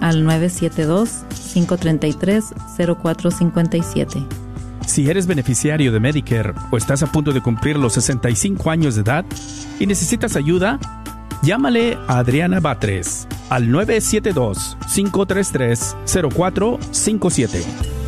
al 972-533-0457. Si eres beneficiario de Medicare o estás a punto de cumplir los 65 años de edad y necesitas ayuda, llámale a Adriana Batres al 972-533-0457.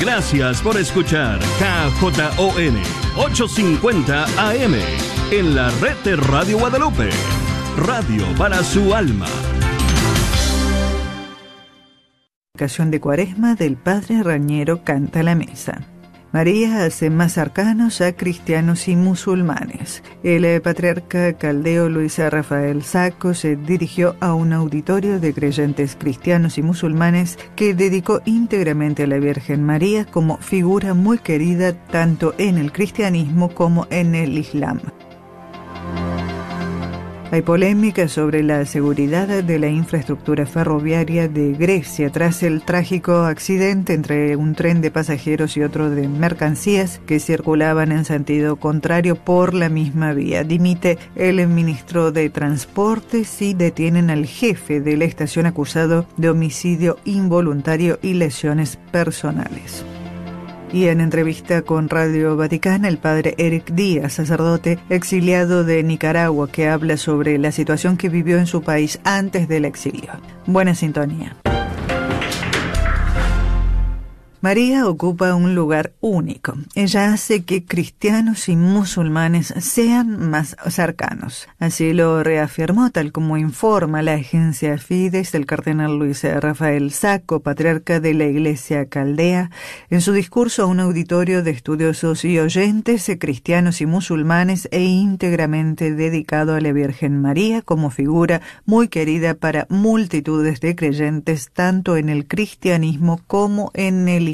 Gracias por escuchar KJON 850 AM en la red de Radio Guadalupe. Radio para su alma. Ocasión de Cuaresma del Padre Rañero canta la mesa. María hace más cercanos a cristianos y musulmanes. El eh, patriarca caldeo Luis Rafael Saco se dirigió a un auditorio de creyentes cristianos y musulmanes que dedicó íntegramente a la Virgen María como figura muy querida tanto en el cristianismo como en el islam. Hay polémica sobre la seguridad de la infraestructura ferroviaria de Grecia tras el trágico accidente entre un tren de pasajeros y otro de mercancías que circulaban en sentido contrario por la misma vía. Dimite el ministro de Transportes y detienen al jefe de la estación acusado de homicidio involuntario y lesiones personales. Y en entrevista con Radio Vaticana, el padre Eric Díaz, sacerdote exiliado de Nicaragua, que habla sobre la situación que vivió en su país antes del exilio. Buena sintonía. María ocupa un lugar único. Ella hace que cristianos y musulmanes sean más cercanos. Así lo reafirmó tal como informa la agencia Fides del cardenal Luis Rafael Saco, patriarca de la Iglesia Caldea, en su discurso a un auditorio de estudiosos y oyentes cristianos y musulmanes e íntegramente dedicado a la Virgen María como figura muy querida para multitudes de creyentes tanto en el cristianismo como en el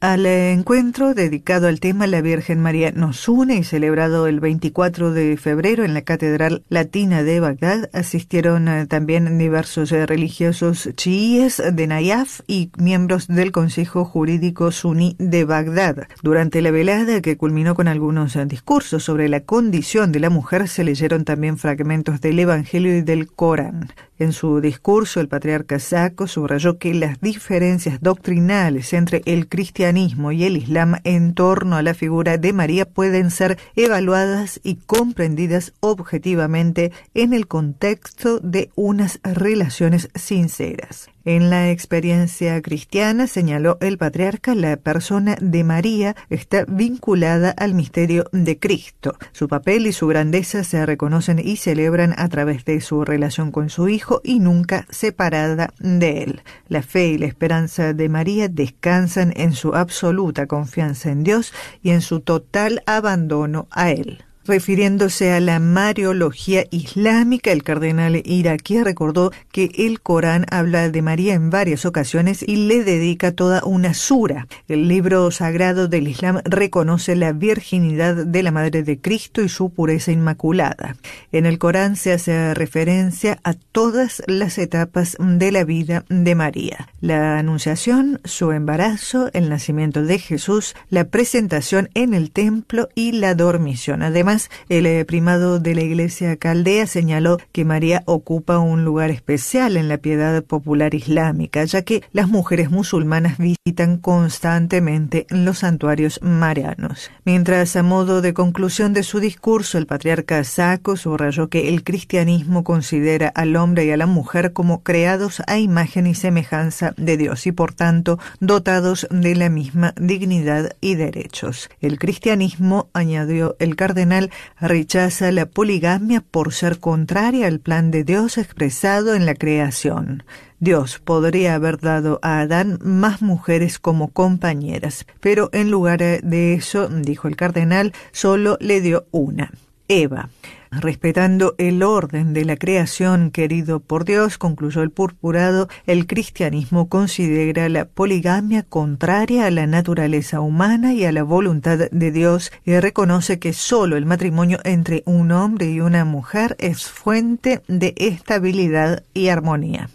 Al encuentro dedicado al tema La Virgen María nos une y celebrado el 24 de febrero en la Catedral Latina de Bagdad asistieron eh, también diversos eh, religiosos chiíes de Nayaf y miembros del Consejo Jurídico Suní de Bagdad. Durante la velada que culminó con algunos eh, discursos sobre la condición de la mujer se leyeron también fragmentos del Evangelio y del Corán. En su discurso, el patriarca Saco subrayó que las diferencias doctrinales entre el cristianismo y el islam en torno a la figura de María pueden ser evaluadas y comprendidas objetivamente en el contexto de unas relaciones sinceras. En la experiencia cristiana, señaló el patriarca, la persona de María está vinculada al misterio de Cristo. Su papel y su grandeza se reconocen y celebran a través de su relación con su Hijo y nunca separada de él. La fe y la esperanza de María descansan en su absoluta confianza en Dios y en su total abandono a Él. Refiriéndose a la Mariología islámica, el cardenal iraquí recordó que el Corán habla de María en varias ocasiones y le dedica toda una sura. El libro sagrado del Islam reconoce la virginidad de la Madre de Cristo y su pureza inmaculada. En el Corán se hace referencia a todas las etapas de la vida de María. La anunciación, su embarazo, el nacimiento de Jesús, la presentación en el templo y la dormición. Además, el eh, primado de la Iglesia Caldea señaló que María ocupa un lugar especial en la piedad popular islámica, ya que las mujeres musulmanas visitan constantemente los santuarios marianos. Mientras, a modo de conclusión de su discurso, el patriarca Saco subrayó que el cristianismo considera al hombre y a la mujer como creados a imagen y semejanza de Dios y, por tanto, dotados de la misma dignidad y derechos. El cristianismo, añadió el cardenal, rechaza la poligamia por ser contraria al plan de Dios expresado en la creación. Dios podría haber dado a Adán más mujeres como compañeras, pero en lugar de eso, dijo el cardenal, solo le dio una, Eva. Respetando el orden de la creación querido por Dios, concluyó el purpurado, el cristianismo considera la poligamia contraria a la naturaleza humana y a la voluntad de Dios y reconoce que solo el matrimonio entre un hombre y una mujer es fuente de estabilidad y armonía.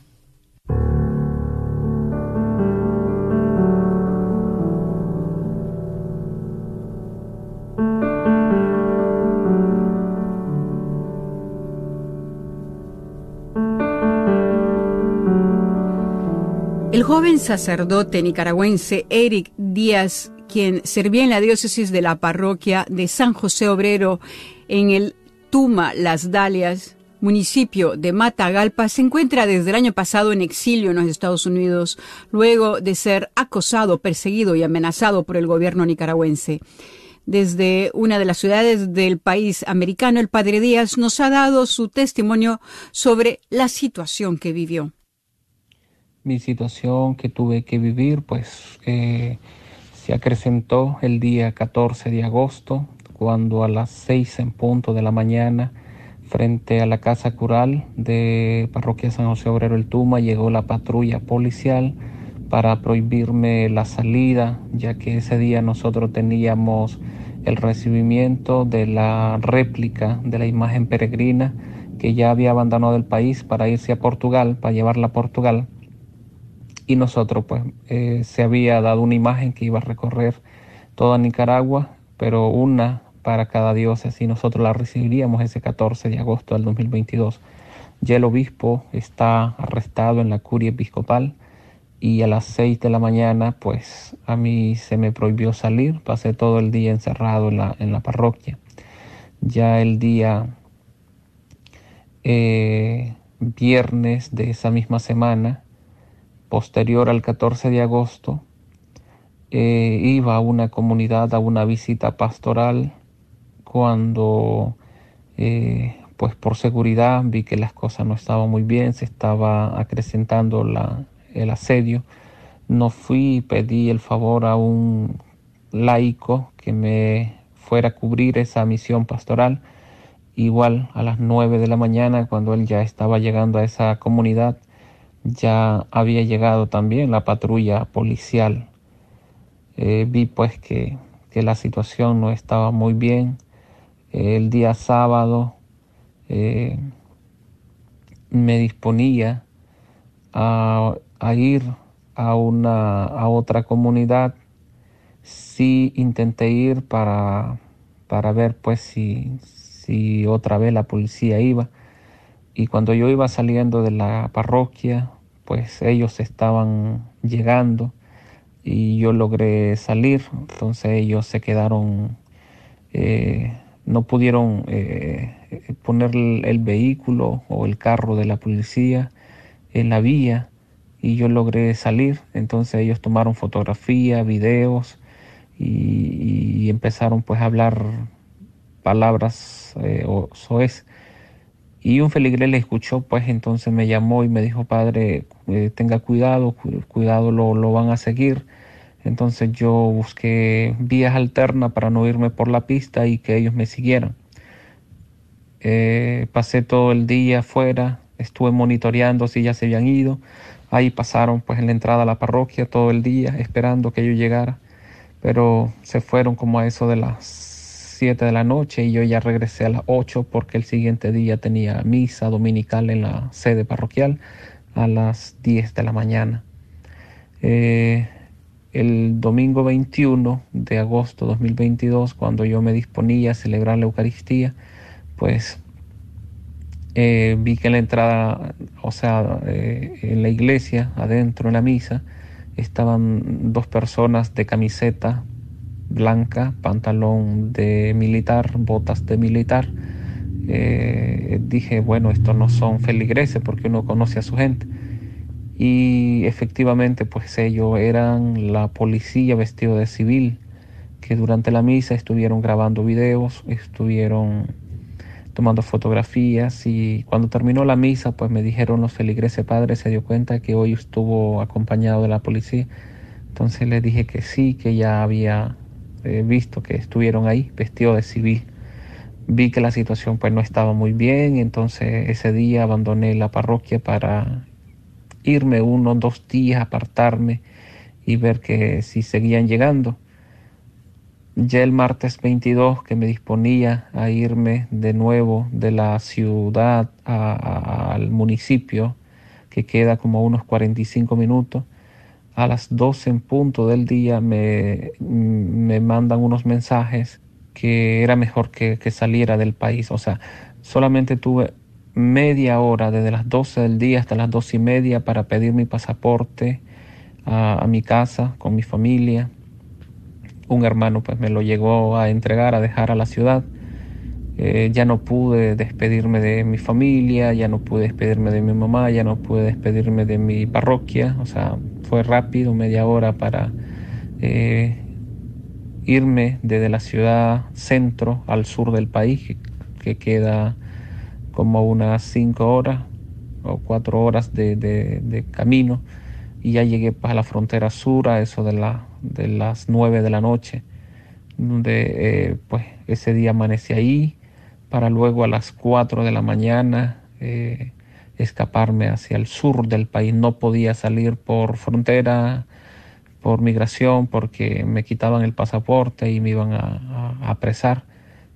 El joven sacerdote nicaragüense Eric Díaz, quien servía en la diócesis de la parroquia de San José Obrero en el Tuma Las Dalias, municipio de Matagalpa, se encuentra desde el año pasado en exilio en los Estados Unidos, luego de ser acosado, perseguido y amenazado por el gobierno nicaragüense. Desde una de las ciudades del país americano, el padre Díaz nos ha dado su testimonio sobre la situación que vivió mi situación que tuve que vivir, pues eh, se acrecentó el día 14 de agosto, cuando a las 6 en punto de la mañana, frente a la casa cural de Parroquia San José Obrero El Tuma, llegó la patrulla policial para prohibirme la salida, ya que ese día nosotros teníamos el recibimiento de la réplica de la imagen peregrina que ya había abandonado el país para irse a Portugal, para llevarla a Portugal y nosotros pues eh, se había dado una imagen que iba a recorrer toda Nicaragua, pero una para cada diócesis y nosotros la recibiríamos ese 14 de agosto del 2022. Ya el obispo está arrestado en la curia episcopal y a las 6 de la mañana pues a mí se me prohibió salir, pasé todo el día encerrado en la, en la parroquia. Ya el día eh, viernes de esa misma semana posterior al 14 de agosto, eh, iba a una comunidad a una visita pastoral cuando, eh, pues por seguridad, vi que las cosas no estaban muy bien, se estaba acrecentando la, el asedio. No fui y pedí el favor a un laico que me fuera a cubrir esa misión pastoral. Igual a las nueve de la mañana, cuando él ya estaba llegando a esa comunidad, ya había llegado también la patrulla policial. Eh, vi pues que, la situación no estaba muy bien. el día sábado eh, me disponía a, ir a, una, a otra comunidad. Sí intenté ir para, para ver pues si, si otra vez la policía iba. Y cuando yo iba saliendo de la parroquia, pues ellos estaban llegando y yo logré salir, entonces ellos se quedaron, eh, no pudieron eh, poner el, vehículo o el carro de la policía en la vía y yo logré salir, entonces ellos tomaron fotografía, videos y, empezaron pues a hablar palabras eh, o soez y un feligrés le escuchó, pues entonces me llamó y me dijo, padre, eh, tenga cuidado, cuidado, lo, van a seguir. Entonces yo busqué vías alternas para no irme por la pista y que ellos me siguieran. Eh, pasé todo el día afuera, estuve monitoreando si ya se habían ido. Ahí pasaron pues en la entrada a la parroquia todo el día esperando que yo llegara. Pero se fueron como a eso de las 7 de la noche y yo ya regresé a las 8 porque el siguiente día tenía misa dominical en la sede parroquial a las 10 de la mañana. Eh, el domingo 21 de agosto 2022, cuando yo me disponía a celebrar la Eucaristía, pues eh, vi que en la entrada, o sea, eh, en la iglesia, adentro en la misa, estaban dos personas de camiseta blanca, pantalón de militar, botas de militar. Eh, dije, bueno, estos no son feligreses porque uno conoce a su gente. Y efectivamente, pues ellos eran la policía vestido de civil, que durante la misa estuvieron grabando videos, estuvieron tomando fotografías y cuando terminó la misa, pues me dijeron los feligreses padres, se dio cuenta que hoy estuvo acompañado de la policía. Entonces le dije que sí, que ya había visto que estuvieron ahí vestidos de civil. Vi que la situación pues no estaba muy bien, entonces ese día abandoné la parroquia para irme uno dos días, apartarme y ver que si seguían llegando. Ya el martes 22 que me disponía a irme de nuevo de la ciudad al municipio, que queda como unos 45 minutos, a las 12 en punto del día me, me mandan unos mensajes que era mejor que, saliera del país. O sea, solamente tuve media hora desde las 12 del día hasta las 12 y media para pedir mi pasaporte a, mi casa con mi familia. Un hermano pues me lo llegó a entregar, a dejar a la ciudad. Eh, ya no pude despedirme de mi familia, ya no pude despedirme de mi mamá, ya no pude despedirme de mi parroquia. O sea, fue rápido, media hora para eh, irme desde la ciudad centro al sur del país, que, queda como unas cinco horas o cuatro horas de camino. Y ya llegué a la frontera sur a eso de, la, de las nueve de la noche, donde eh, pues ese día amanecí ahí para luego a las cuatro de la mañana eh, escaparme hacia el sur del país. No podía salir por frontera, por migración, porque me quitaban el pasaporte y me iban a, apresar.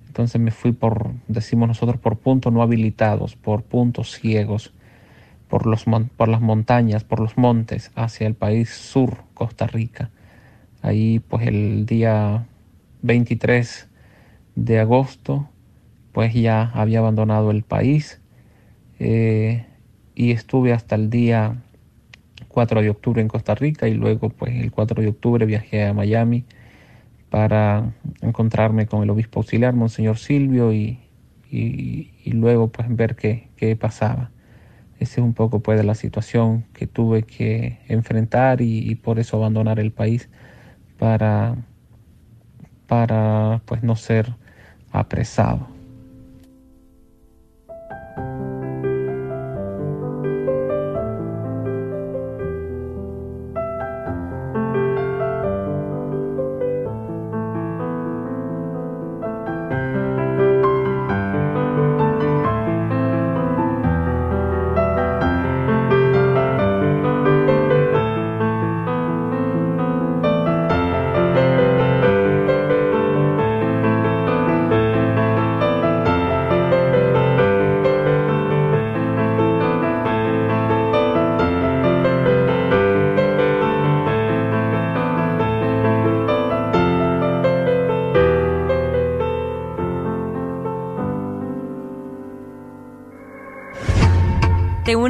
Entonces me fui por, decimos nosotros, por puntos no habilitados, por puntos ciegos por, los, por las montañas, por los montes, hacia el país sur, Costa Rica. Ahí pues el día 23 de agosto pues ya había abandonado el país eh, y estuve hasta el día 4 de octubre en Costa Rica y luego pues el 4 de octubre viajé a Miami para encontrarme con el obispo auxiliar, Monseñor Silvio, y, y, luego pues ver qué, qué pasaba. Esa es un poco pues la situación que tuve que enfrentar y, por eso abandonar el país para, para pues no ser apresado.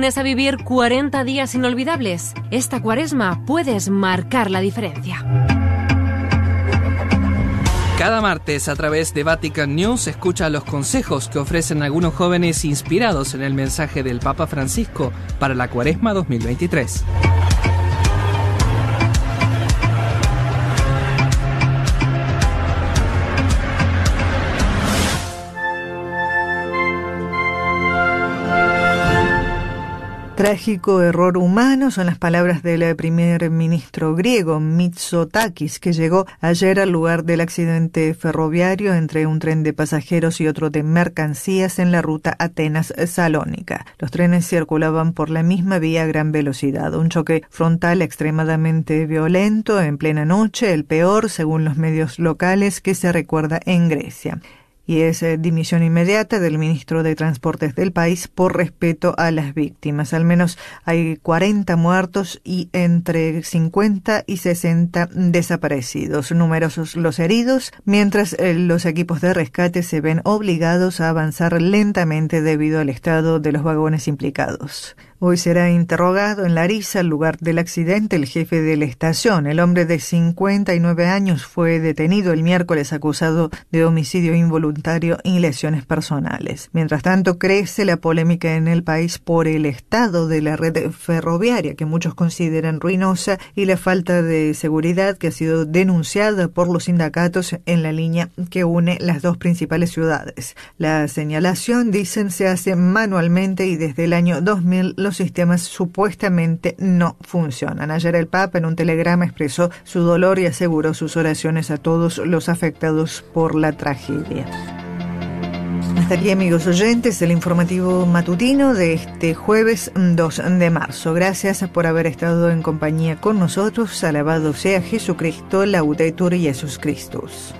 A vivir 40 días inolvidables, esta cuaresma puedes marcar la diferencia. Cada martes a través de Vatican News escucha los consejos que ofrecen algunos jóvenes inspirados en el mensaje del Papa Francisco para la Cuaresma 2023. Trágico error humano son las palabras del primer ministro griego Mitsotakis, que llegó ayer al lugar del accidente ferroviario entre un tren de pasajeros y otro de mercancías en la ruta Atenas-Salónica. Los trenes circulaban por la misma vía a gran velocidad. Un choque frontal extremadamente violento en plena noche, el peor, según los medios locales, que se recuerda en Grecia y es eh, dimisión inmediata del ministro de Transportes del país por respeto a las víctimas. Al menos hay 40 muertos y entre 50 y 60 desaparecidos. Numerosos los heridos, mientras eh, los equipos de rescate se ven obligados a avanzar lentamente debido al estado de los vagones implicados. Hoy será interrogado en Larissa, el lugar del accidente, el jefe de la estación. El hombre de 59 años fue detenido el miércoles acusado de homicidio involuntario y lesiones personales. Mientras tanto, crece la polémica en el país por el estado de la red ferroviaria, que muchos consideran ruinosa, y la falta de seguridad que ha sido denunciada por los sindicatos en la línea que une las dos principales ciudades. La señalación, dicen, se hace manualmente y desde el año 2000 los sistemas supuestamente no funcionan. Ayer el Papa en un telegrama expresó su dolor y aseguró sus oraciones a todos los afectados por la tragedia. Hasta aquí amigos oyentes, el informativo matutino de este jueves 2 de marzo. Gracias por haber estado en compañía con nosotros. Alabado sea Jesucristo, laudetur Jesus Christus.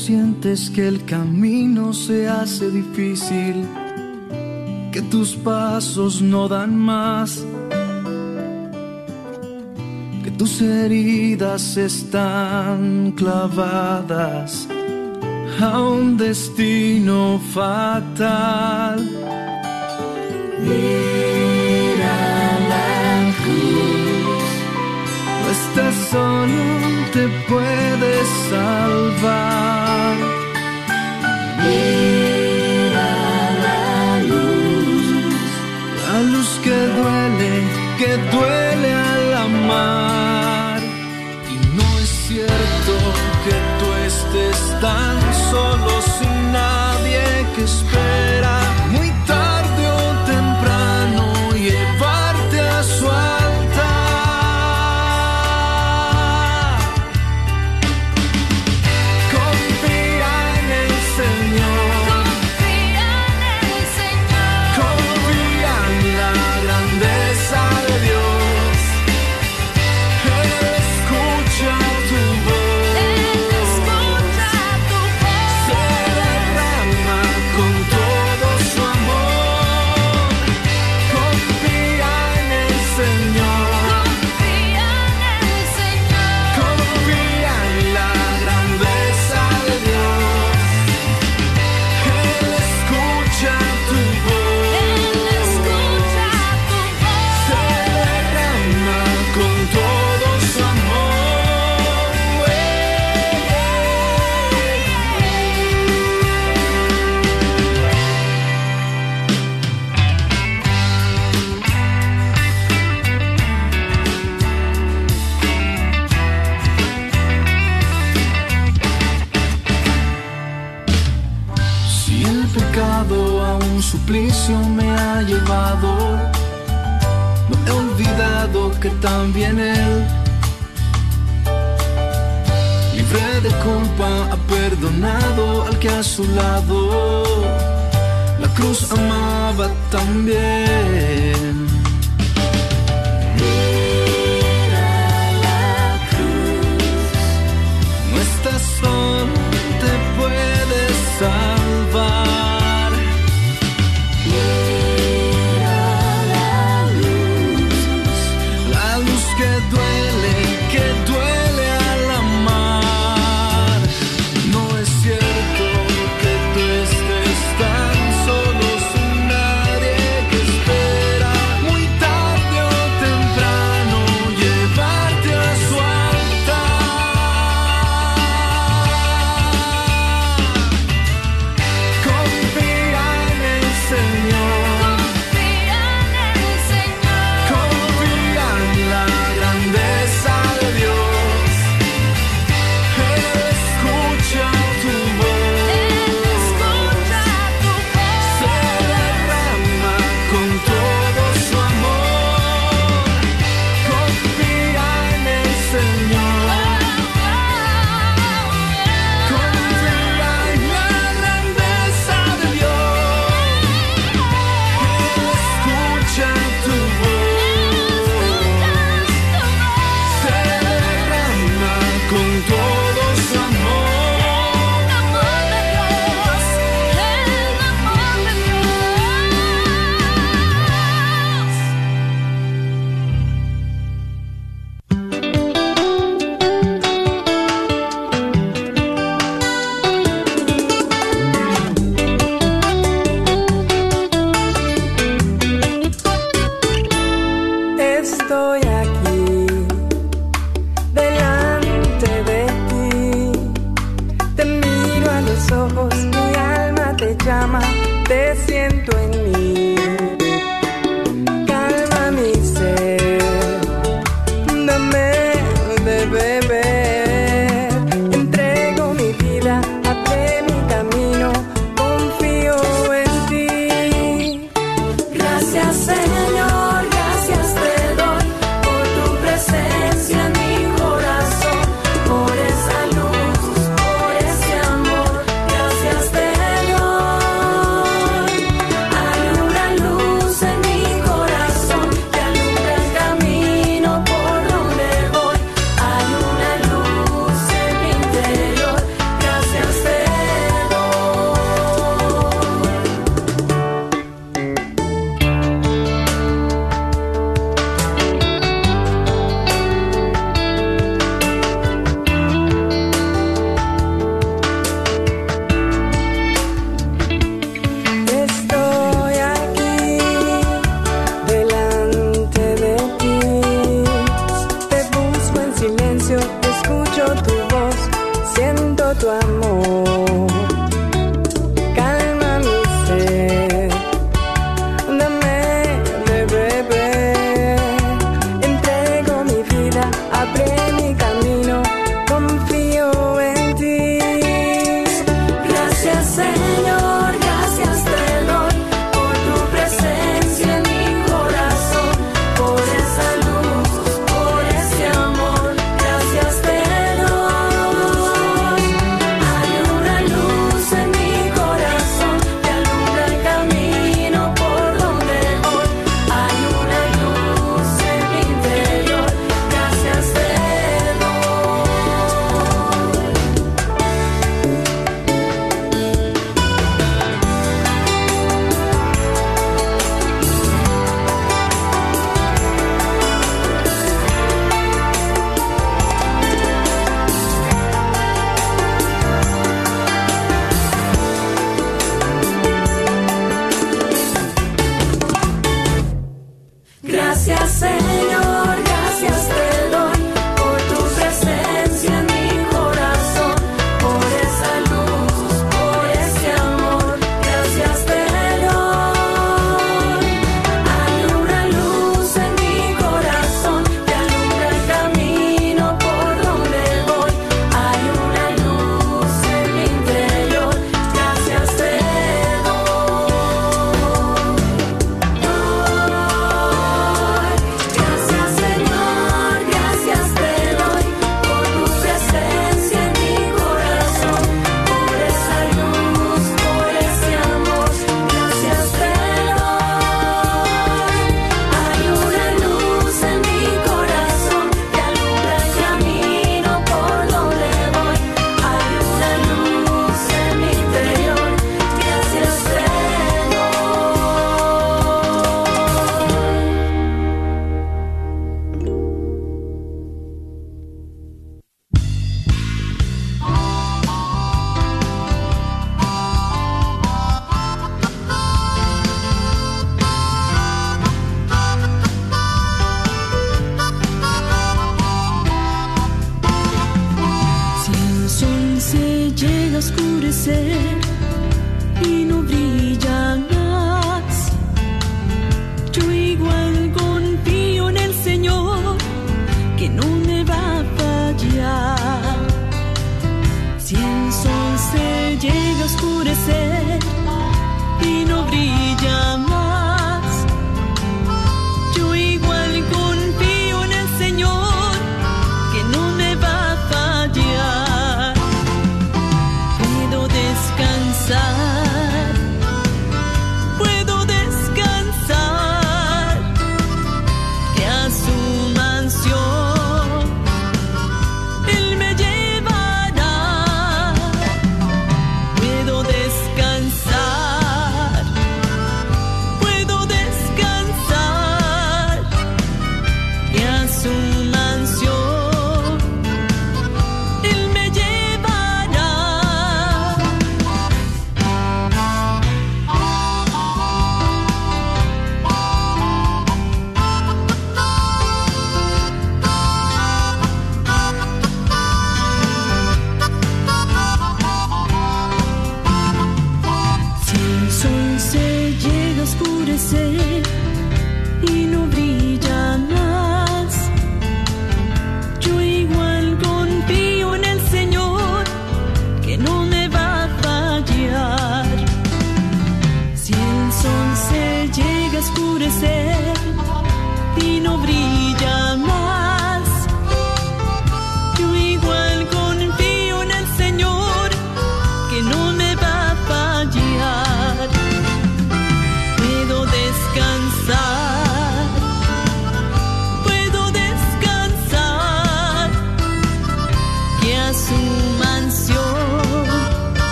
sientes que el camino se hace difícil, que tus pasos no dan más, que tus heridas están clavadas a un destino fatal. Mira la cruz, no estás solo te puede salvar. Mira la luz, la luz que duele, que duele al amar.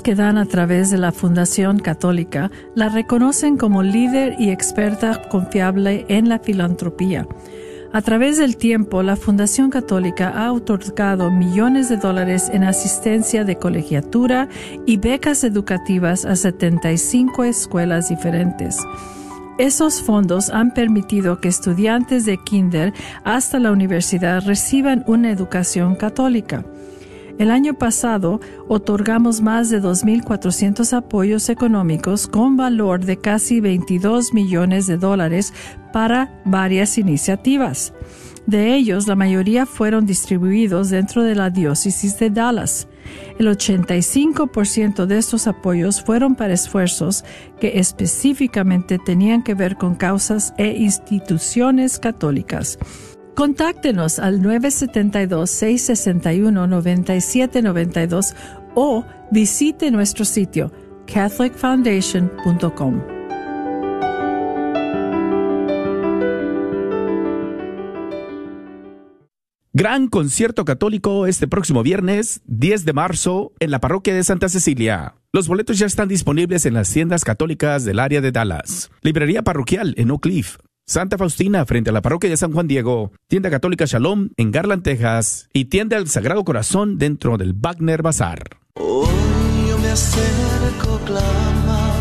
Que dan a través de la Fundación Católica la reconocen como líder y experta confiable en la filantropía. A través del tiempo, la Fundación Católica ha otorgado millones de dólares en asistencia de colegiatura y becas educativas a 75 escuelas diferentes. Esos fondos han permitido que estudiantes de kinder hasta la universidad reciban una educación católica. El año pasado otorgamos más de 2.400 apoyos económicos con valor de casi 22 millones de dólares para varias iniciativas. De ellos, la mayoría fueron distribuidos dentro de la diócesis de Dallas. El 85% de estos apoyos fueron para esfuerzos que específicamente tenían que ver con causas e instituciones católicas Contáctenos al 972-661-9792 o visite nuestro sitio catholicfoundation.com. Gran concierto católico este próximo viernes 10 de marzo en la parroquia de Santa Cecilia. Los boletos ya están disponibles en las tiendas católicas del área de Dallas. Librería parroquial en Oak Cliff. Santa Faustina frente a la parroquia de San Juan Diego, tienda católica Shalom en Garland, Texas y tienda del Sagrado Corazón dentro del Wagner Bazar. Hoy yo me acerco, clama,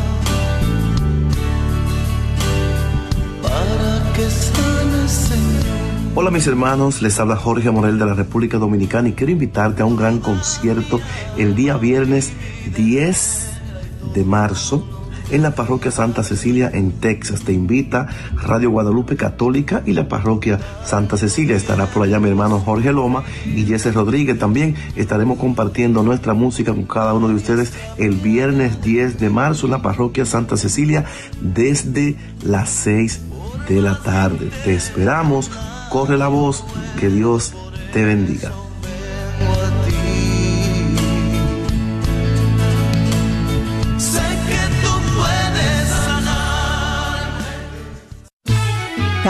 para que sane, Señor. Hola mis hermanos, les habla Jorge Morel de la República Dominicana y quiero invitarte a un gran concierto el día viernes 10 de marzo en la parroquia Santa Cecilia en Texas. Te invita Radio Guadalupe Católica y la parroquia Santa Cecilia. Estará por allá mi hermano Jorge Loma y Jesse Rodríguez también. Estaremos compartiendo nuestra música con cada uno de ustedes el viernes 10 de marzo en la parroquia Santa Cecilia desde las 6 de la tarde. Te esperamos. Corre la voz. Que Dios te bendiga.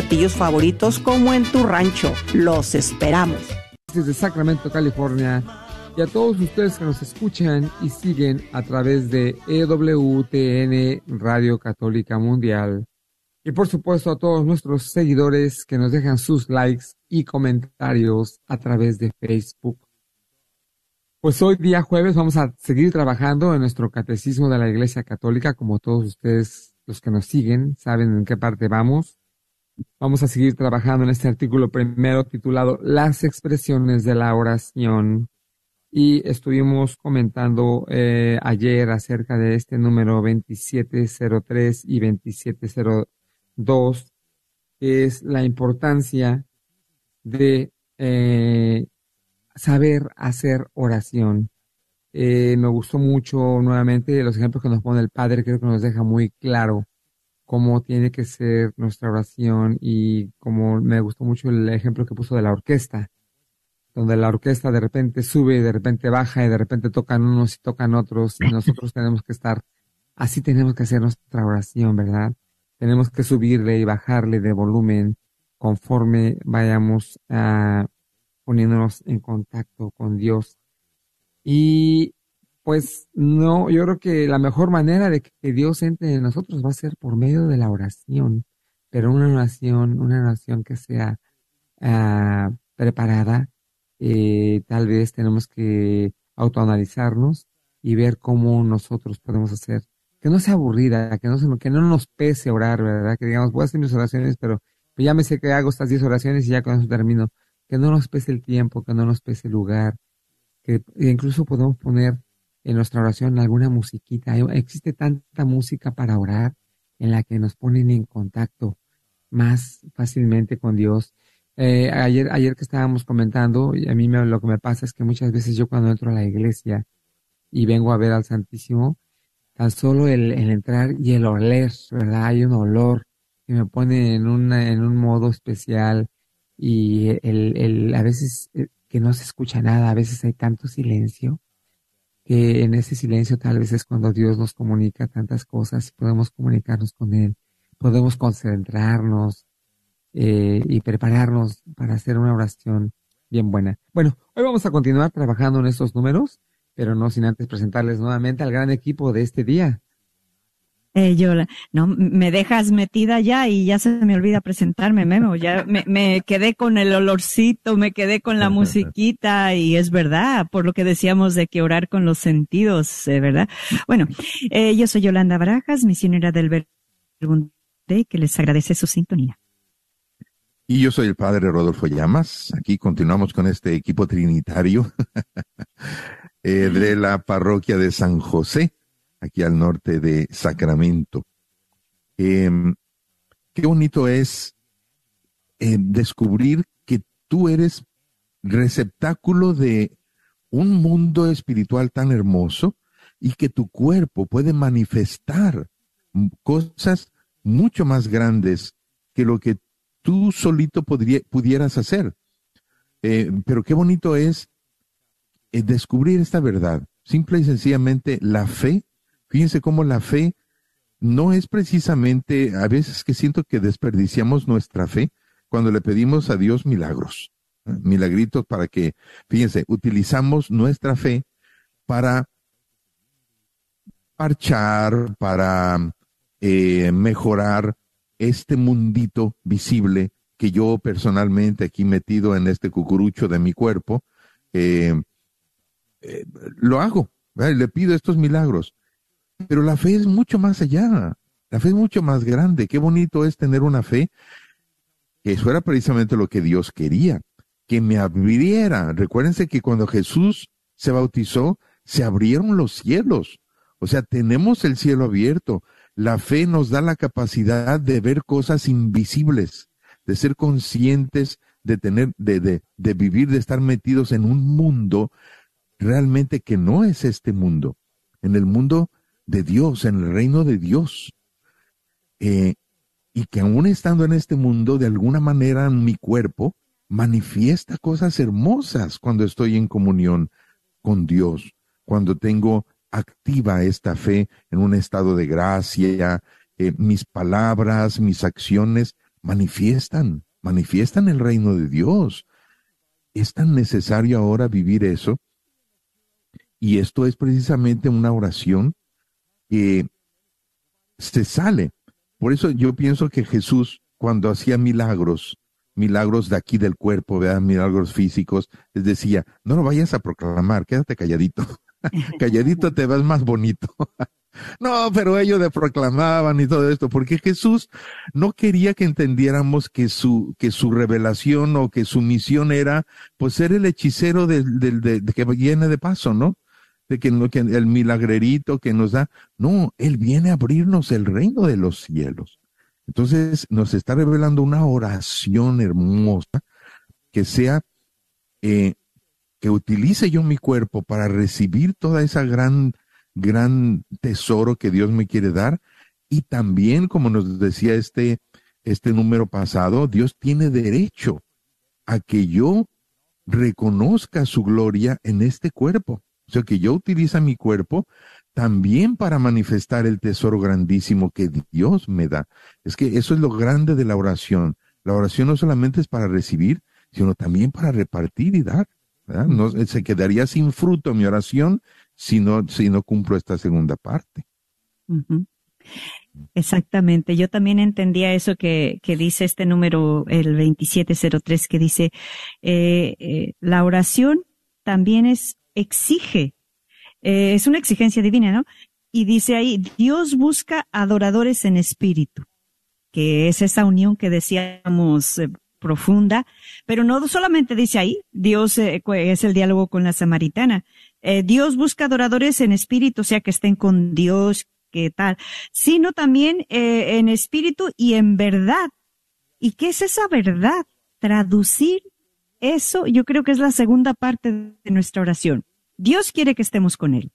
platillos favoritos como en tu rancho. Los esperamos. Desde Sacramento, California, y a todos ustedes que nos escuchan y siguen a través de EWTN Radio Católica Mundial. Y por supuesto a todos nuestros seguidores que nos dejan sus likes y comentarios a través de Facebook. Pues hoy día jueves vamos a seguir trabajando en nuestro catecismo de la Iglesia Católica, como todos ustedes los que nos siguen saben en qué parte vamos. Vamos a seguir trabajando en este artículo primero titulado Las expresiones de la oración. Y estuvimos comentando eh, ayer acerca de este número 2703 y 2702, que es la importancia de eh, saber hacer oración. Eh, me gustó mucho nuevamente los ejemplos que nos pone el Padre, creo que nos deja muy claro cómo tiene que ser nuestra oración y como me gustó mucho el ejemplo que puso de la orquesta, donde la orquesta de repente sube y de repente baja y de repente tocan unos y tocan otros y nosotros tenemos que estar, así tenemos que hacer nuestra oración, ¿verdad? Tenemos que subirle y bajarle de volumen conforme vayamos a poniéndonos en contacto con Dios. Y pues no, yo creo que la mejor manera de que Dios entre en nosotros va a ser por medio de la oración, pero una oración, una oración que sea ah, preparada. Eh, tal vez tenemos que autoanalizarnos y ver cómo nosotros podemos hacer que no sea aburrida, que no, se- que no nos pese orar, ¿verdad? Que digamos, voy a hacer mis oraciones, pero pues ya me sé que hago estas 10 oraciones y ya con eso termino. Que no nos pese el tiempo, que no nos pese el lugar, que incluso podemos poner en nuestra oración alguna musiquita. Existe tanta música para orar en la que nos ponen en contacto más fácilmente con Dios. Eh, ayer, ayer que estábamos comentando, y a mí me- lo que me pasa es que muchas veces yo cuando entro a la iglesia y vengo a ver al Santísimo, tan solo el, el entrar y el oler, ¿verdad? Hay un olor que me pone en, una, en un modo especial y el, el, a veces eh, que no se escucha nada, a veces hay tanto silencio que en ese silencio tal vez es cuando Dios nos comunica tantas cosas y podemos comunicarnos con Él, podemos concentrarnos eh, y prepararnos para hacer una oración bien buena. Bueno, hoy vamos a continuar trabajando en estos números, pero no sin antes presentarles nuevamente al gran equipo de este día. Eh, yo, no, me dejas metida ya y ya se me olvida presentarme, Memo. Ya me, me quedé con el olorcito, me quedé con la musiquita y es verdad, por lo que decíamos de que orar con los sentidos, eh, ¿verdad? Bueno, eh, yo soy Yolanda Barajas, misionera del Verbo que les agradece su sintonía. Y yo soy el padre Rodolfo Llamas. Aquí continuamos con este equipo trinitario eh, de la parroquia de San José, aquí al norte de Sacramento. Em, qué bonito es eh, descubrir que tú eres receptáculo de un mundo espiritual tan hermoso y que tu cuerpo puede manifestar cosas mucho más grandes que lo que tú solito pudieras hacer. Eh, pero qué bonito es eh, descubrir esta verdad. Simple y sencillamente la fe. Fíjense cómo la fe no es precisamente, a veces que siento que desperdiciamos nuestra fe cuando le pedimos a Dios milagros, ¿eh? milagritos para que, fíjense, utilizamos nuestra fe para parchar, para mejorar este mundito visible que yo personalmente aquí metido en este cucurucho de mi cuerpo, eh, eh, lo hago, le pido estos milagros. Pero la fe es mucho más allá, la fe es mucho más grande. Qué bonito es tener una fe que eso era precisamente lo que Dios quería, que me abriera. Recuérdense que cuando Jesús se bautizó, se abrieron los cielos. O sea, tenemos el cielo abierto. La fe nos da la capacidad de ver cosas invisibles, de ser conscientes, de tener, de, de, de vivir, de estar metidos en un mundo realmente que no es este mundo, en el mundo de Dios, en el reino de Dios. Eh, y que aún estando en este mundo, de alguna manera mi cuerpo manifiesta cosas hermosas cuando estoy en comunión con Dios, cuando tengo activa esta fe en un estado de gracia, eh, mis palabras, mis acciones manifiestan, manifiestan el reino de Dios. Es tan necesario ahora vivir eso. Y esto es precisamente una oración que se sale. Por eso yo pienso que Jesús, cuando hacía milagros, milagros de aquí del cuerpo, milagros físicos, les decía, no lo vayas a proclamar, quédate calladito. calladito te vas más bonito. no, pero ellos le proclamaban y todo esto, porque Jesús no quería que entendiéramos que su, que su revelación o que su misión era, pues, ser el hechicero de, de, que viene de paso, ¿no? De que, el milagrerito que nos da. No, Él viene a abrirnos el reino de los cielos. Entonces nos está revelando una oración hermosa que sea eh, que utilice yo mi cuerpo para recibir toda esa gran, gran tesoro que Dios me quiere dar. Y también, como nos decía este, este número pasado, Dios tiene derecho a que yo reconozca su gloria en este cuerpo. O sea, que yo utiliza mi cuerpo también para manifestar el tesoro grandísimo que Dios me da. Es que eso es lo grande de la oración. La oración no solamente es para recibir, sino también para repartir y dar. No, se quedaría sin fruto mi oración si no, si no cumplo esta segunda parte. Exactamente. Yo también entendía eso que, que, dice este número, el 2703, que dice, eh, eh, la oración también es, exige, eh, es una exigencia divina, ¿no? Y dice ahí, Dios busca adoradores en espíritu, que es esa unión que decíamos profunda, pero no solamente dice ahí, Dios eh, es el diálogo con la samaritana. Eh, Dios busca adoradores en espíritu, o sea, que estén con Dios, que tal, sino también eh, en espíritu y en verdad. ¿Y qué es esa verdad? Traducir eso, yo creo que es la segunda parte de nuestra oración. Dios quiere que estemos con Él.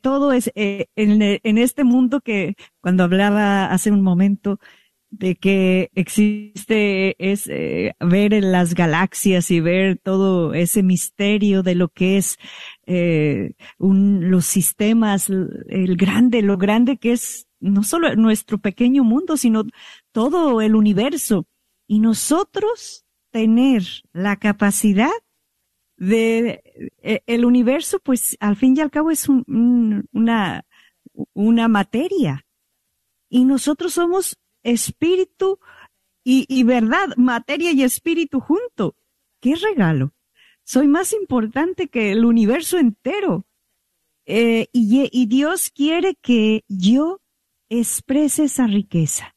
todo es en, en, este mundo que cuando hablaba hace un momento de que existe es eh, ver en las galaxias y ver todo ese misterio de lo que es eh, los sistemas, el grande, lo grande que es no solo nuestro pequeño mundo, sino todo el universo. Y nosotros tener la capacidad de eh, el universo, pues al fin y al cabo es un, una, una materia y nosotros somos espíritu y, y verdad, materia y espíritu junto. ¡Qué regalo! Soy más importante que el universo entero. Eh, y, y Dios quiere que yo exprese esa riqueza.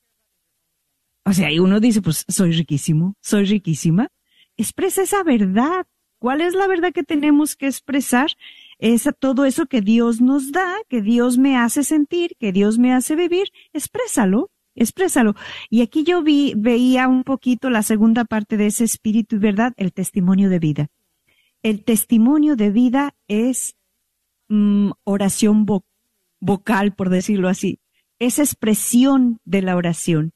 O sea, y uno dice, pues soy riquísimo, soy riquísima. Expresa esa verdad. ¿Cuál es la verdad que tenemos que expresar? Es todo eso que Dios nos da, que Dios me hace sentir, que Dios me hace vivir. Exprésalo, exprésalo. Y aquí yo vi, veía un poquito la segunda parte de ese espíritu y verdad, el testimonio de vida. El testimonio de vida es mm, oración vo- vocal, por decirlo así. Es expresión de la oración.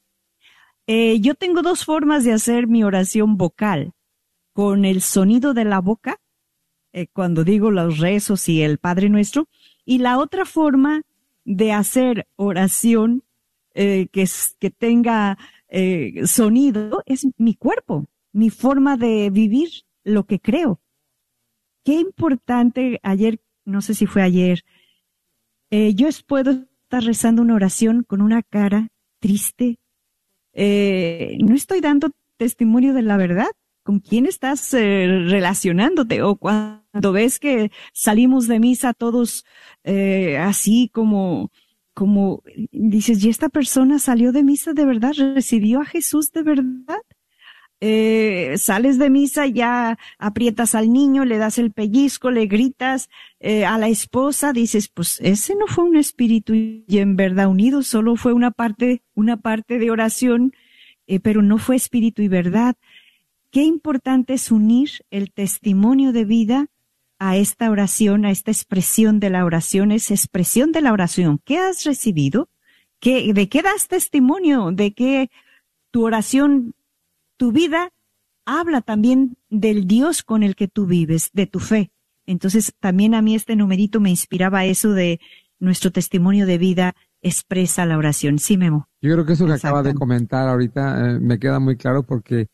Eh, yo tengo dos formas de hacer mi oración vocal. Con el sonido de la boca, eh, cuando digo los rezos y el Padre Nuestro, y la otra forma de hacer oración eh, que, que tenga sonido es mi cuerpo, mi forma de vivir lo que creo. Qué importante, ayer, no sé si fue ayer, yo puedo estar rezando una oración con una cara triste. Eh, no estoy dando testimonio de la verdad. ¿Con quién estás eh, relacionándote? O cuando ves que salimos de misa todos eh, así como, como dices, ¿y esta persona salió de misa de verdad? ¿Recibió a Jesús de verdad? Eh, sales de misa, ya aprietas al niño, le das el pellizco, le gritas eh, a la esposa, dices, pues ese no fue un espíritu y en verdad unido, solo fue una parte, una parte de oración, eh, pero no fue espíritu y verdad. Qué importante es unir el testimonio de vida a esta oración, a esta expresión de la oración, es expresión de la oración. ¿Qué has recibido? ¿Qué, ¿De qué das testimonio? ¿De qué tu oración tu vida habla también del Dios con el que tú vives, de tu fe. Entonces, también a mí este numerito me inspiraba eso de nuestro testimonio de vida expresa la oración. Sí, Memo. Yo creo que eso que acaba de comentar ahorita eh, me queda muy claro porque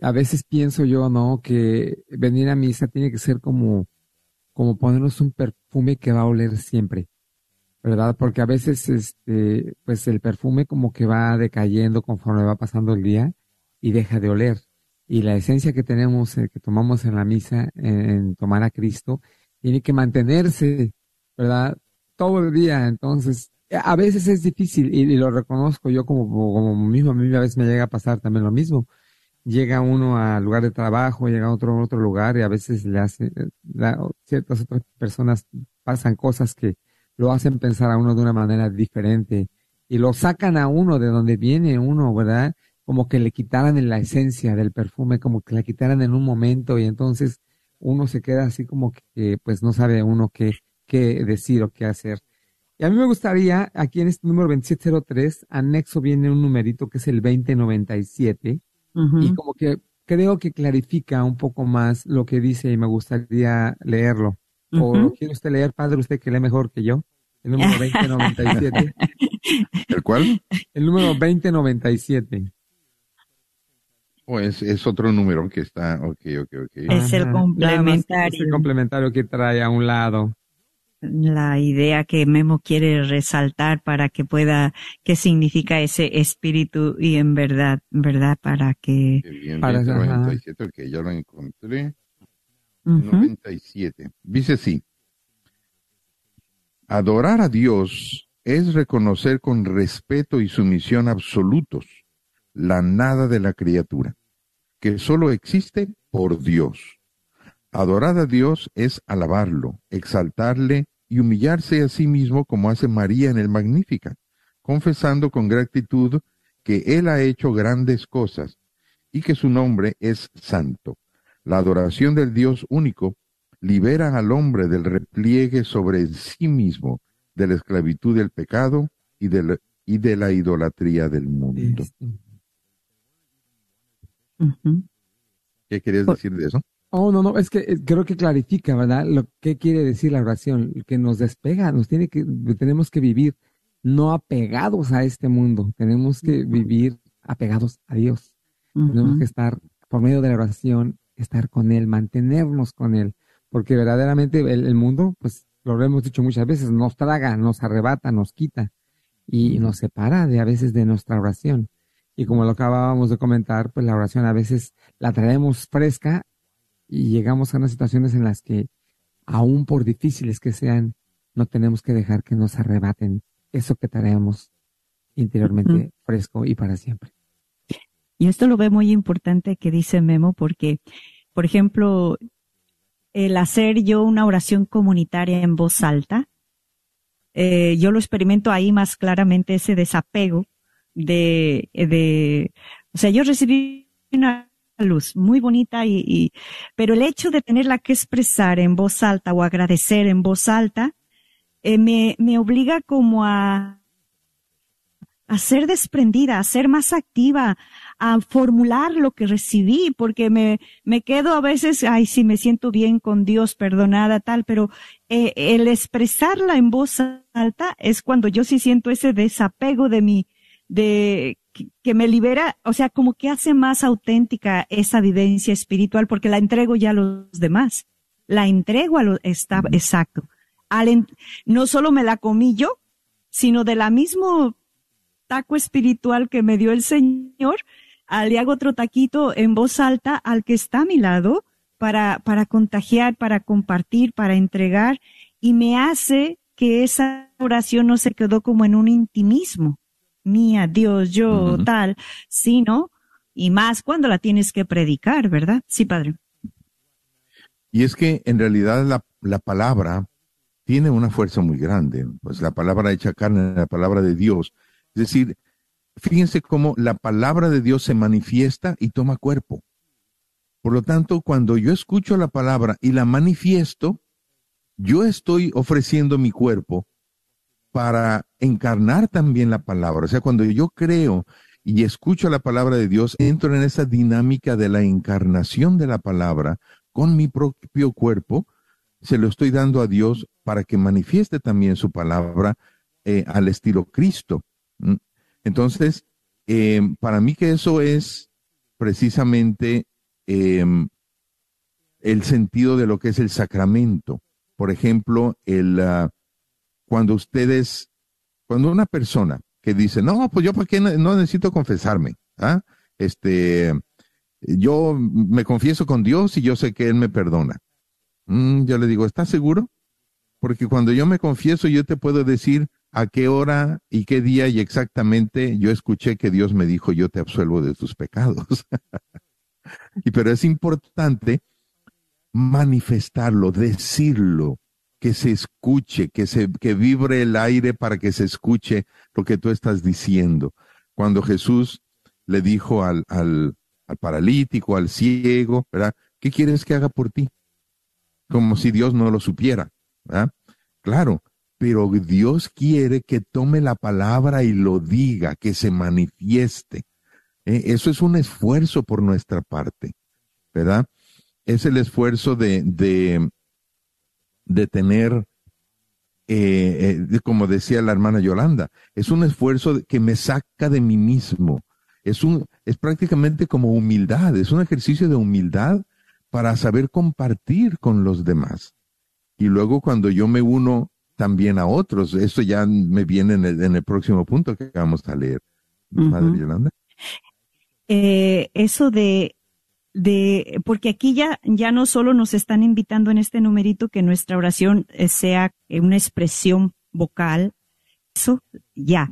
a veces pienso yo, ¿no? Que venir a misa tiene que ser como, como ponernos un perfume que va a oler siempre, ¿verdad? Porque a veces, este, pues el perfume como que va decayendo conforme va pasando el día y deja de oler. Y la esencia que tenemos, eh, que tomamos en la misa, en, tomar a Cristo, tiene que mantenerse, ¿verdad? Todo el día. Entonces, a veces es difícil y, y lo reconozco yo como, como mismo, a mí a veces me llega a pasar también lo mismo. Llega uno al lugar de trabajo, llega a otro, otro lugar y a veces le hace, eh, la- ciertas otras personas pasan cosas que lo hacen pensar a uno de una manera diferente y lo sacan a uno de donde viene uno, ¿verdad? Como que le quitaran la esencia del perfume, como que la quitaran en un momento y entonces uno se queda así como que pues no sabe uno qué, qué decir o qué hacer. Y a mí me gustaría, aquí en este número 2703, anexo viene un numerito que es el 2097, y como que creo que clarifica un poco más lo que dice y me gustaría leerlo. ¿O lo quiere usted leer, padre, usted que lee mejor que yo? El número 2097. ¿El cuál? El número 2097. O es, es otro número que está, ok, ok, ok. Es el complementario. Es el complementario que trae a un lado. La idea que Memo quiere resaltar para que pueda, qué significa ese espíritu y en verdad, verdad, para que... Bien, Para- 2097, ok, ya lo encontré. Ujú. 97. Dice así. Adorar a Dios es reconocer con respeto y sumisión absolutos la nada de la criatura, que solo existe por Dios. Adorar a Dios es alabarlo, exaltarle y humillarse a sí mismo como hace María en el Magnífica, confesando con gratitud que Él ha hecho grandes cosas y que su nombre es santo. La adoración del Dios único libera al hombre del repliegue sobre sí mismo, de la esclavitud del pecado y de la idolatría del mundo. ¿Qué querías decir de eso? Oh, no, no, es que creo que clarifica, ¿verdad? Lo que quiere decir la oración, que nos despega, nos tiene que, tenemos que vivir no apegados a este mundo, tenemos que vivir apegados a Dios. Tenemos que estar, por medio de la oración, estar con Él, mantenernos con Él, porque verdaderamente el, el mundo, pues lo hemos dicho muchas veces, nos traga, nos arrebata, nos quita. y nos separa de a veces de nuestra oración. Y como lo acabábamos de comentar, pues la oración a veces la traemos fresca y llegamos a unas situaciones en las que, aún por difíciles que sean, no tenemos que dejar que nos arrebaten eso que traemos interiormente fresco y para siempre. Y esto lo ve muy importante que dice Memo porque, por ejemplo, el hacer yo una oración comunitaria en voz alta, eh, yo lo experimento ahí más claramente ese desapego de, de, o sea, yo recibí una luz muy bonita y, pero el hecho de tenerla que expresar en voz alta o agradecer en voz alta, eh, me, me obliga como a, a ser desprendida, a ser más activa, a formular lo que recibí, porque me, me quedo a veces, ay, sí, me siento bien con Dios, perdonada, tal, pero eh, el expresarla en voz alta es cuando yo sí siento ese desapego de mi, de, que, me libera, o sea, como que hace más auténtica esa vivencia espiritual, porque la entrego ya a los demás, la entrego a los, está, exacto. Al no solo me la comí yo, sino de la mismo taco espiritual que me dio el Señor, le hago otro taquito en voz alta al que está a mi lado para, para contagiar, para compartir, para entregar y me hace que esa oración no se quedó como en un intimismo, mía, Dios, yo, tal, sino, y más cuando la tienes que predicar, ¿verdad? Sí, padre. Y es que en realidad la, la palabra tiene una fuerza muy grande. Pues la palabra hecha carne, la palabra de Dios. Es decir, fíjense cómo la palabra de Dios se manifiesta y toma cuerpo. Por lo tanto, cuando yo escucho la palabra y la manifiesto, yo estoy ofreciendo mi cuerpo para encarnar también la palabra. O sea, cuando yo creo y escucho la palabra de Dios, entro en esa dinámica de la encarnación de la palabra con mi propio cuerpo, se lo estoy dando a Dios para que manifieste también su palabra eh, al estilo Cristo. Entonces, eh, para mí que eso es precisamente eh, el sentido de lo que es el sacramento. Por ejemplo, el, ah, cuando ustedes, cuando una persona que dice, no, pues yo para qué no, necesito confesarme, ¿ah? Este, yo me confieso con Dios y yo sé que Él me perdona. Mm, yo le digo, ¿estás seguro? Porque cuando yo me confieso, yo te puedo decir a qué hora y qué día y exactamente yo escuché que Dios me dijo, yo te absuelvo de tus pecados. y pero es importante manifestarlo, decirlo, que se escuche, que se que vibre el aire para que se escuche lo que tú estás diciendo. Cuando Jesús le dijo al, al, al paralítico, al ciego, ¿verdad? ¿Qué quieres que haga por ti? Como si Dios no lo supiera, ¿verdad? Claro, pero Dios quiere que tome la palabra y lo diga, que se manifieste. ¿eh? Eso es un esfuerzo por nuestra parte, ¿verdad? Es el esfuerzo de, de, de tener, eh, eh, como decía la hermana Yolanda, es un esfuerzo que me saca de mí mismo. Es, un, es prácticamente como humildad, es un ejercicio de humildad para saber compartir con los demás. Y luego cuando yo me uno también a otros, esto ya me viene en el, en el próximo punto que vamos a leer. Madre Yolanda. eh, eso de, porque aquí ya, ya no solo nos están invitando en este numerito que nuestra oración eh, sea eh, una expresión vocal, eso ya.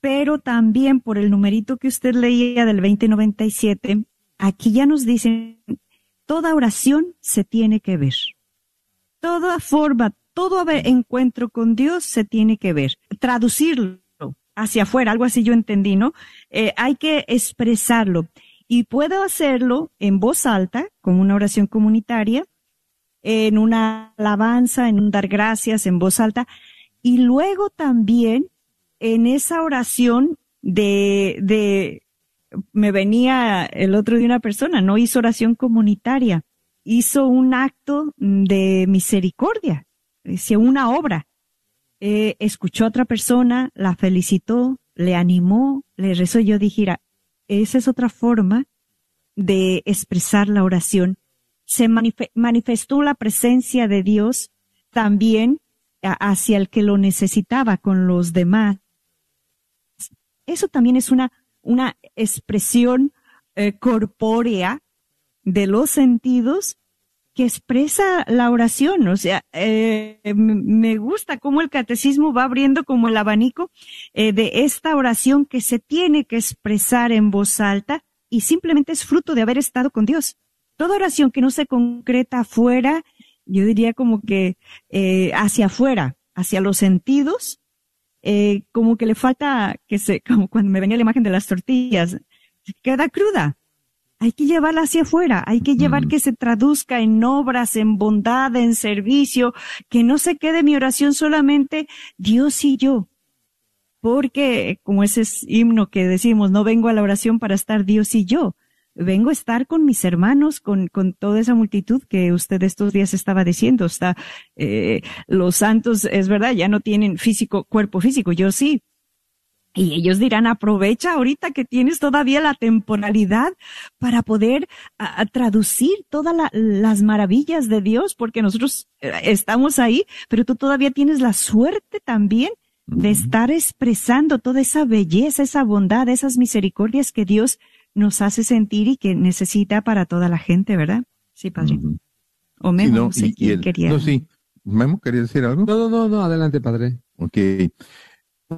Pero también por el numerito que usted leía del 2097, aquí ya nos dicen, toda oración se tiene que ver. Toda forma, todo encuentro con Dios se tiene que ver. Traducirlo hacia afuera, algo así yo entendí, ¿no? Eh, hay que expresarlo. Y puedo hacerlo en voz alta, con una oración comunitaria, en una alabanza, en un dar gracias en voz alta, y luego también en esa oración de, de, me venía el otro de una persona, no hizo oración comunitaria, hizo un acto de misericordia, hizo una obra. Eh, escuchó a otra persona, la felicitó, le animó, le rezó. Yo dije, "Mira, esa es otra forma de expresar la oración. Se manife- manifestó la presencia de Dios también hacia el que lo necesitaba con los demás. Eso también es una, una expresión eh, corpórea de los sentidos que expresa la oración. O sea, eh, me gusta cómo el catecismo va abriendo como el abanico eh, de esta oración que se tiene que expresar en voz alta y simplemente es fruto de haber estado con Dios. Toda oración que no se concreta afuera, yo diría como que eh, hacia afuera, hacia los sentidos, eh, como que le falta que se, como cuando me venía la imagen de las tortillas, queda cruda hay que llevarla hacia afuera, hay que llevar que se traduzca en obras, en bondad, en servicio, que no se quede mi oración solamente Dios y yo. Porque, como ese es himno que decimos, no vengo a la oración para estar Dios y yo, vengo a estar con mis hermanos, con, con toda esa multitud que usted estos días estaba diciendo. Está, eh, los santos, es verdad, ya no tienen físico, cuerpo físico, yo sí, y ellos dirán, aprovecha ahorita que tienes todavía la temporalidad para poder a, traducir todas las maravillas de Dios, porque nosotros eh, estamos ahí, pero tú todavía tienes la suerte también de estar expresando toda esa belleza, esa bondad, esas misericordias que Dios nos hace sentir y que necesita para toda la gente, ¿verdad? Sí, padre. O Memo, no, sé quería. No, sí. Memo, ¿quería decir algo? No, no, no, no, adelante, padre. Ok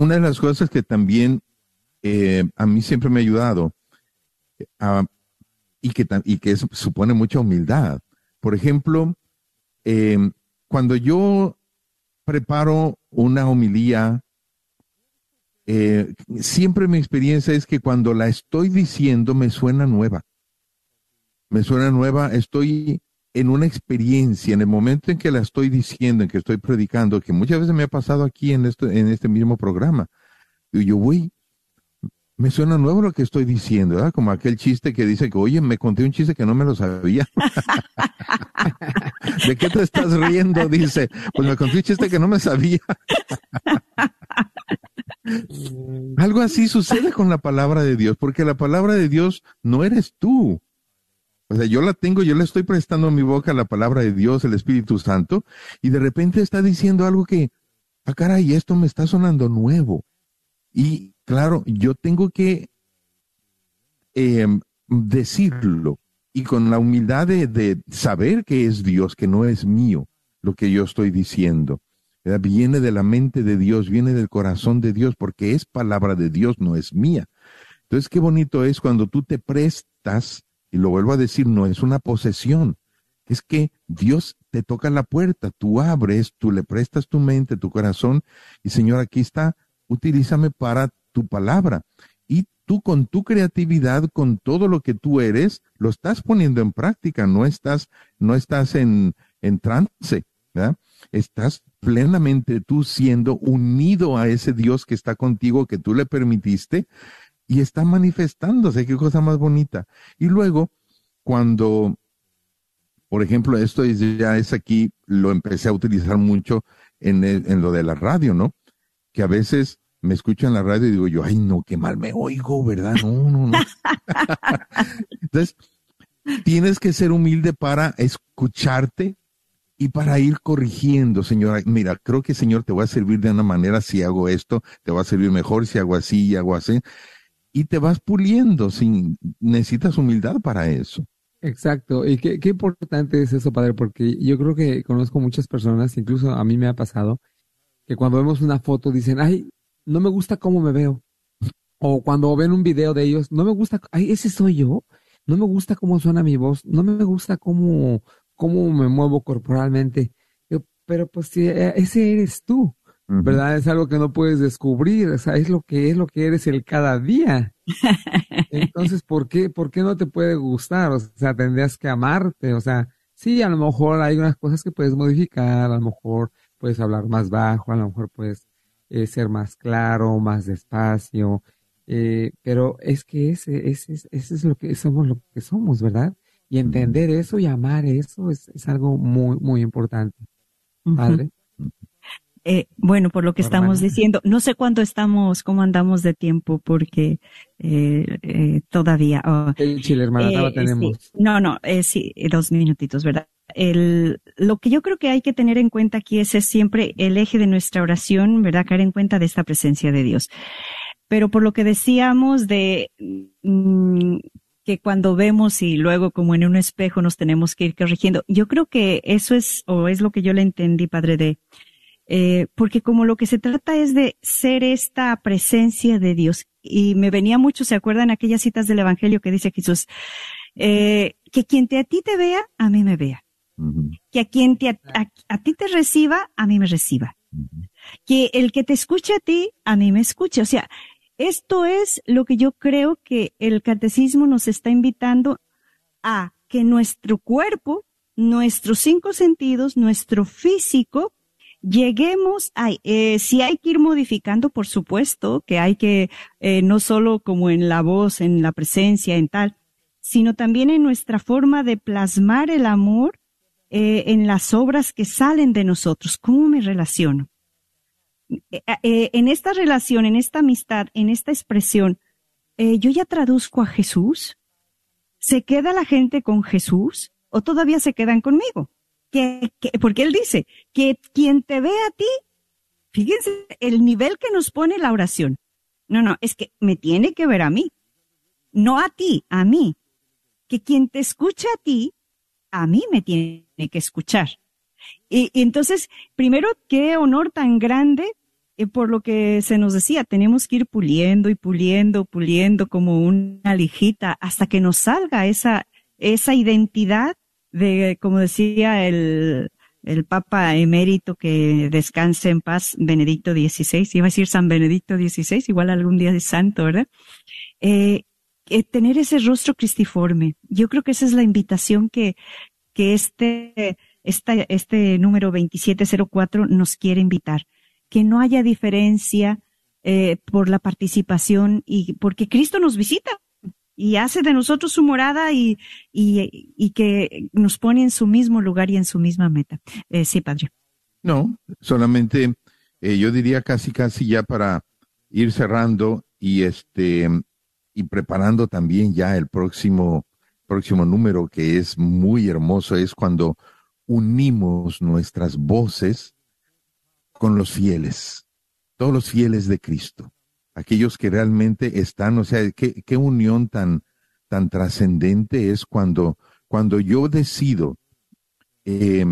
una de las cosas que también eh, a mí siempre me ha ayudado y, que, y que supone mucha humildad. Por ejemplo, em, cuando yo preparo una homilía, eh, siempre mi experiencia es que cuando la estoy diciendo me suena nueva. Me suena nueva, estoy en una experiencia, en el momento en que la estoy diciendo, en que estoy predicando, que muchas veces me ha pasado aquí en, esto, en este mismo programa, y yo voy, me suena nuevo lo que estoy diciendo, ¿verdad? Como aquel chiste que dice que, oye, me conté un chiste que no me lo sabía. ¿De qué te estás riendo? Dice, pues me conté un chiste que no me sabía. Algo así sucede con la palabra de Dios, porque la palabra de Dios no eres tú. O sea, yo la tengo, yo le estoy prestando a mi boca la palabra de Dios, el Espíritu Santo, y de repente está diciendo algo que, ah, caray, esto me está sonando nuevo. Y claro, yo tengo que em, decirlo y con la humildad de, saber que es Dios, que no es mío lo que yo estoy diciendo. Viene de la mente de Dios, viene del corazón de Dios, porque es palabra de Dios, no es mía. Entonces, qué bonito es cuando tú te prestas y lo vuelvo a decir, no es una posesión. Es que Dios te toca la puerta, tú abres, tú le prestas tu mente, tu corazón, y Señor, aquí está, utilízame para tu palabra. Y tú con tu creatividad, con todo lo que tú eres, lo estás poniendo en práctica, no estás, no estás en, trance. Estás plenamente tú siendo unido a ese Dios que está contigo, que tú le permitiste, y está manifestándose, qué cosa más bonita. Y luego, cuando, por ejemplo, esto ya es aquí, lo empecé a utilizar mucho en, en lo de la radio, ¿no? Que a veces me escucho en la radio y digo yo, ay, no, qué mal me oigo, ¿verdad? No, no, no. Entonces, tienes que ser humilde para escucharte y para ir corrigiendo, señora. Mira, creo que, Señor, te voy a servir de una manera si hago esto, te va a servir mejor si hago así y hago así y te vas puliendo, sin, necesitas humildad para eso. Exacto, y qué, importante es eso, padre, porque yo creo que conozco muchas personas, incluso a mí me ha pasado, que cuando vemos una foto dicen, ay, no me gusta cómo me veo. O cuando ven un video de ellos, no me gusta, ay, ese soy yo, no me gusta cómo suena mi voz, no me gusta cómo, cómo me muevo corporalmente. pero pues si eh, ese eres tú. ¿Verdad? Es algo que no puedes descubrir, o sea, es lo que es lo que eres el cada día. Entonces, ¿por qué, por qué no te puede gustar? O sea, tendrías que amarte, o sea, sí, a lo mejor hay unas cosas que puedes modificar, a lo mejor puedes hablar más bajo, a lo mejor puedes eh, ser más claro, más despacio, eh, pero es que ese, ese, ese es lo que somos, lo que somos, ¿verdad? Y entender eso y amar eso es, es algo muy, muy importante. ¿Padre? Eh, bueno, por lo que estamos diciendo, no sé cuánto estamos, cómo andamos de tiempo, porque eh, eh, todavía. Oh, el Chile, hermana, tenemos. No, no, sí, dos minutitos, ¿verdad? El, lo que yo creo que hay que tener en cuenta aquí es, es siempre el eje de nuestra oración, ¿verdad? Caer en cuenta de esta presencia de Dios. pero por lo que decíamos de mm, que cuando vemos y luego como en un espejo nos tenemos que ir corrigiendo, yo creo que eso es, o es lo que yo le entendí, padre, de, eh, porque como lo que se trata es de ser esta presencia de Dios, y me venía mucho, ¿se acuerdan aquellas citas del Evangelio que dice Jesús? Eh, que quien te, a ti te vea, a mí me vea. Que a quien te, a, a ti te reciba, a mí me reciba. Que el que te escuche a ti, a mí me escuche. O sea, esto es lo que yo creo que el catecismo nos está invitando a que nuestro cuerpo, nuestros cinco sentidos, nuestro físico, lleguemos a, eh, si hay que ir modificando, por supuesto, que hay que, eh, no solo como en la voz, en la presencia, en tal, sino también en nuestra forma de plasmar el amor eh, en las obras que salen de nosotros. ¿Cómo me relaciono? En esta relación, en esta amistad, en esta expresión, yo ya traduzco a Jesús. ¿Se queda la gente con Jesús o todavía se quedan conmigo? Que, que- porque él dice que quien te ve a ti, fíjense el nivel que nos pone la oración. No, no, es que me tiene que ver a mí, no a ti, a mí. Que quien te escucha a ti, a mí me tiene que escuchar. Y, y entonces, primero, qué honor tan grande, eh, por lo que se nos decía, tenemos que ir puliendo y puliendo, puliendo como una lijita hasta que nos salga esa, esa identidad de, como decía el, el Papa emérito que descanse en paz, Benedicto XVI, iba a decir San Benedicto XVI, igual algún día de santo, ¿verdad? Eh, eh, tener ese rostro cristiforme. Yo creo que esa es la invitación que, que este, esta, este número 2704 nos quiere invitar. Que no haya diferencia eh, por la participación y porque Cristo nos visita y hace de nosotros su morada y, y, y que nos pone en su mismo lugar y en su misma meta. Eh, sí, padre. No, solamente eh, yo diría casi casi ya para ir cerrando y este y preparando también ya el próximo próximo número que es muy hermoso es cuando unimos nuestras voces con los fieles, todos los fieles de Cristo, aquellos que realmente están, o sea, qué, qué unión tan tan trascendente es cuando cuando yo decido eh,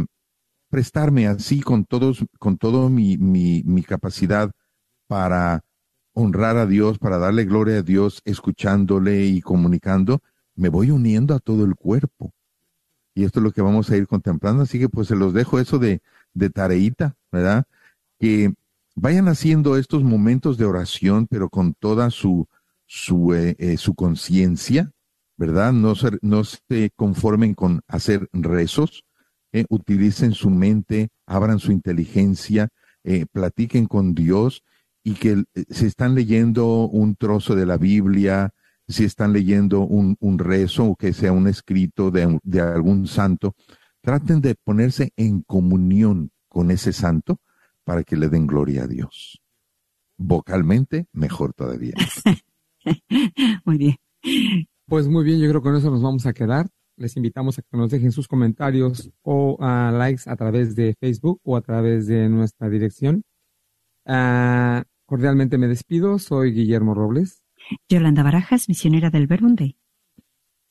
prestarme así con todos, con todo mi, mi, mi capacidad para honrar a Dios, para darle gloria a Dios, escuchándole y comunicando, me voy uniendo a todo el cuerpo. Y esto es lo que vamos a ir contemplando. Así que pues se los dejo eso de, de tareita, ¿verdad? Que vayan haciendo estos momentos de oración, pero con toda su, su, eh, eh, su conciencia, ¿verdad? No se, no se conformen con hacer rezos, eh, utilicen su mente, abran su inteligencia, eh, platiquen con Dios y que si están leyendo un trozo de la Biblia, si están leyendo un, un rezo o que sea un escrito de, de algún santo, traten de ponerse en comunión con ese santo para que le den gloria a Dios. Vocalmente, mejor todavía. Muy bien. Pues muy bien, yo creo que con eso nos vamos a quedar. Les invitamos a que nos dejen sus comentarios o ah, likes a través de Facebook o a través de nuestra dirección. Ah, cordialmente me despido. Soy Guillermo Robles. Yolanda Barajas, misionera del Verbunday.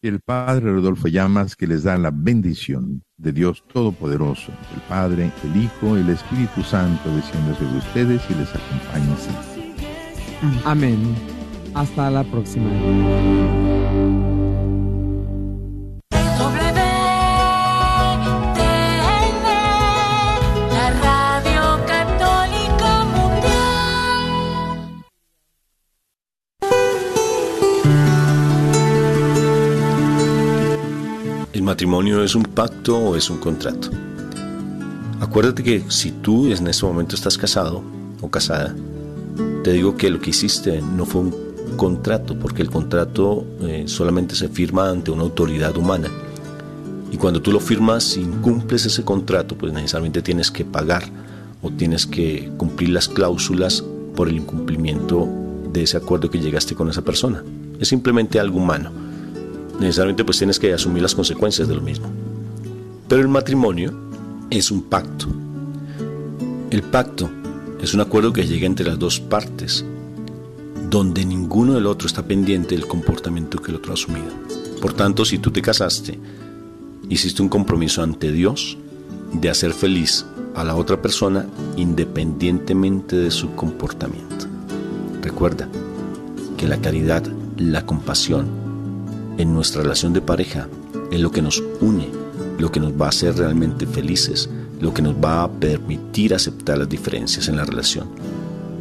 El Padre Rodolfo Llamas que les da la bendición de Dios Todopoderoso, el Padre, el Hijo el Espíritu Santo descienda sobre ustedes y les acompañe. Amén. Hasta la próxima. Matrimonio es un pacto o es un contrato? Acuérdate que si tú en este momento estás casado o casada, te digo que lo que hiciste no fue un contrato, porque el contrato eh, solamente se firma ante una autoridad humana. Y cuando tú lo firmas y incumples ese contrato, pues necesariamente tienes que pagar o tienes que cumplir las cláusulas por el incumplimiento de ese acuerdo que llegaste con esa persona. Es simplemente algo humano. Necesariamente pues tienes que asumir las consecuencias de lo mismo. Pero el matrimonio es un pacto. El pacto es un acuerdo que llega entre las dos partes. donde ninguno del otro está pendiente del comportamiento que el otro ha asumido. Por tanto, si tú te casaste, hiciste un compromiso ante Dios de hacer feliz a la otra persona independientemente de su comportamiento. Recuerda que la caridad, la compasión en nuestra relación de pareja es lo que nos une, lo que nos va a hacer realmente felices, lo que nos va a permitir aceptar las diferencias en la relación.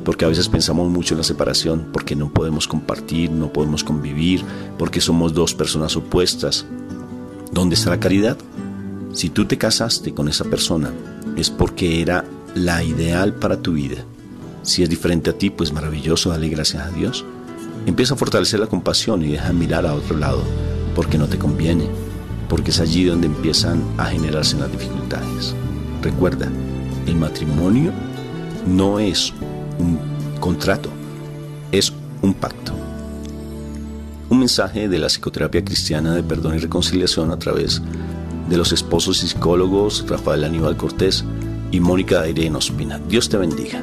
Porque a veces pensamos mucho en la separación, porque no podemos compartir, no podemos convivir, porque somos dos personas opuestas. ¿Dónde está la caridad? Si tú te casaste con esa persona, es porque era la ideal para tu vida. Si es diferente a ti, pues maravilloso, dale gracias a Dios. Empieza a fortalecer la compasión y deja mirar a otro lado, porque no te conviene, porque es allí donde empiezan a generarse las dificultades. Recuerda, el matrimonio no es un contrato, es un pacto. Un mensaje de la psicoterapia cristiana de perdón y reconciliación a través de los esposos y psicólogos Rafael Aníbal Cortés y Mónica Irene Ospina. Dios te bendiga.